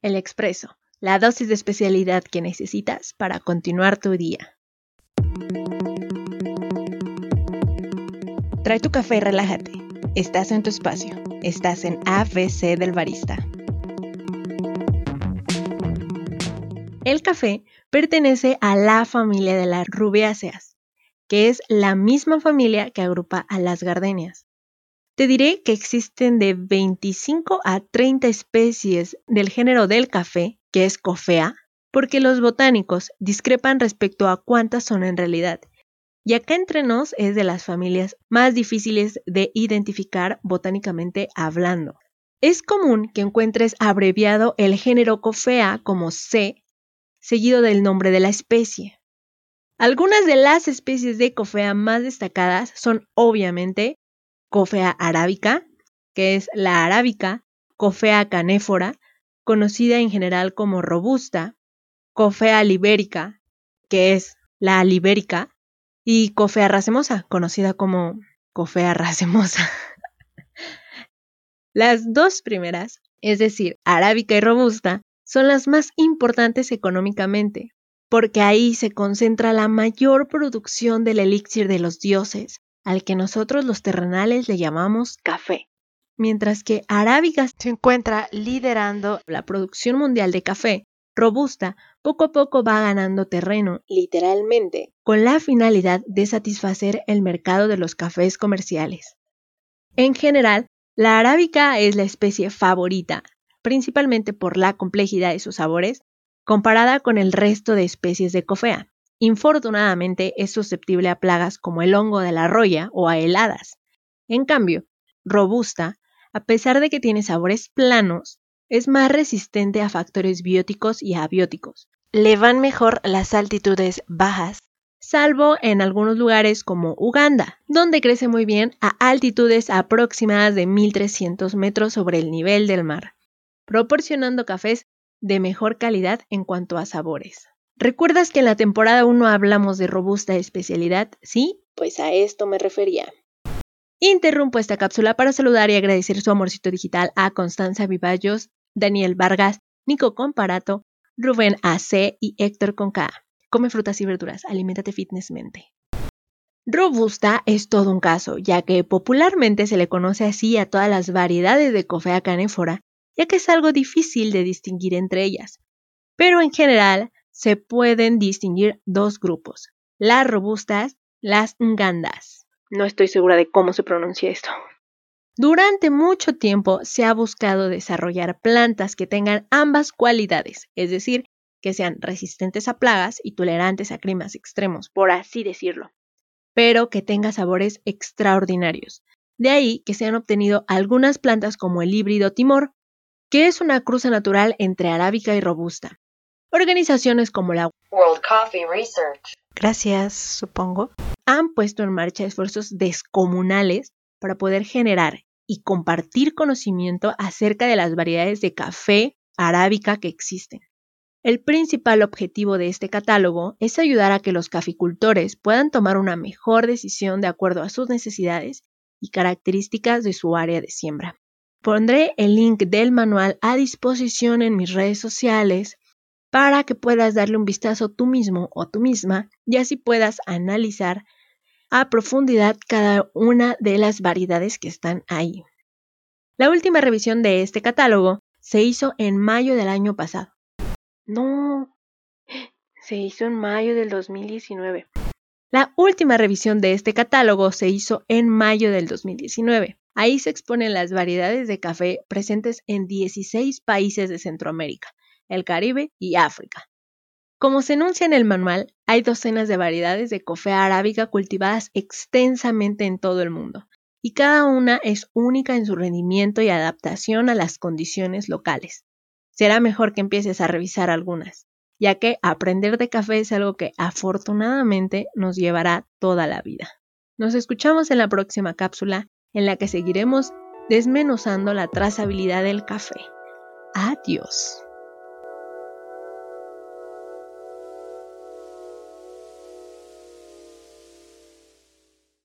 El expreso, la dosis de especialidad que necesitas para continuar tu día. Trae tu café y relájate. Estás en tu espacio. Estás en ABC del Barista. El café pertenece a la familia de las rubiáceas, que es la misma familia que agrupa a las gardenias. Te diré que existen de 25 a 30 especies del género del café, que es Coffea, porque los botánicos discrepan respecto a cuántas son en realidad. Y acá entre nos es de las familias más difíciles de identificar botánicamente hablando. Es común que encuentres abreviado el género Coffea como C seguido del nombre de la especie. Algunas de las especies de cofea más destacadas son obviamente Cofea arábica, que es la arábica, Cofea canéfora, conocida en general como robusta, Cofea libérica, que es la libérica, y Cofea racemosa, conocida como Cofea racemosa. Las dos primeras, es decir, arábica y robusta, son las más importantes económicamente, porque ahí se concentra la mayor producción del elixir de los dioses, al que nosotros los terrenales le llamamos café. Mientras que Arábiga se encuentra liderando la producción mundial de café, robusta, poco a poco va ganando terreno, literalmente, con la finalidad de satisfacer el mercado de los cafés comerciales. En general, la arábica es la especie favorita, principalmente por la complejidad de sus sabores, comparada con el resto de especies de cofea. Infortunadamente es susceptible a plagas como el hongo de la roya o a heladas. En cambio, robusta, a pesar de que tiene sabores planos, es más resistente a factores bióticos y abióticos. Le van mejor las altitudes bajas, salvo en algunos lugares como Uganda, donde crece muy bien a altitudes aproximadas de 1300 metros sobre el nivel del mar proporcionando cafés de mejor calidad en cuanto a sabores. ¿Recuerdas que en la temporada 1 hablamos de robusta especialidad? Sí, pues a esto me refería. Interrumpo esta cápsula para saludar y agradecer su amorcito digital a Constanza Vivallos, Daniel Vargas, Nico Comparato, Rubén AC y Héctor Conca. Come frutas y verduras, aliméntate fitnessmente. Robusta es todo un caso, ya que popularmente se le conoce así a todas las variedades de Coffea canéfora ya que es algo difícil de distinguir entre ellas. Pero en general se pueden distinguir dos grupos, las robustas, las ngandas. No estoy segura de cómo se pronuncia esto. Durante mucho tiempo se ha buscado desarrollar plantas que tengan ambas cualidades, es decir, que sean resistentes a plagas y tolerantes a climas extremos, por así decirlo, pero que tengan sabores extraordinarios. De ahí que se han obtenido algunas plantas como el híbrido Timor, que es una cruza natural entre arábica y robusta. Organizaciones como la World Coffee Research, gracias, supongo, han puesto en marcha esfuerzos descomunales para poder generar y compartir conocimiento acerca de las variedades de café arábica que existen. El principal objetivo de este catálogo es ayudar a que los caficultores puedan tomar una mejor decisión de acuerdo a sus necesidades y características de su área de siembra. Pondré el link del manual a disposición en mis redes sociales para que puedas darle un vistazo tú mismo o tú misma y así puedas analizar a profundidad cada una de las variedades que están ahí. La última revisión de este catálogo se hizo en mayo del año pasado. No, se hizo en mayo del 2019. La última revisión de este catálogo se hizo en mayo del 2019. Ahí se exponen las variedades de café presentes en 16 países de Centroamérica, el Caribe y África. Como se enuncia en el manual, hay docenas de variedades de café arábica cultivadas extensamente en todo el mundo, y cada una es única en su rendimiento y adaptación a las condiciones locales. Será mejor que empieces a revisar algunas, ya que aprender de café es algo que afortunadamente nos llevará toda la vida. Nos escuchamos en la próxima cápsula en la que seguiremos desmenuzando la trazabilidad del café. Adiós.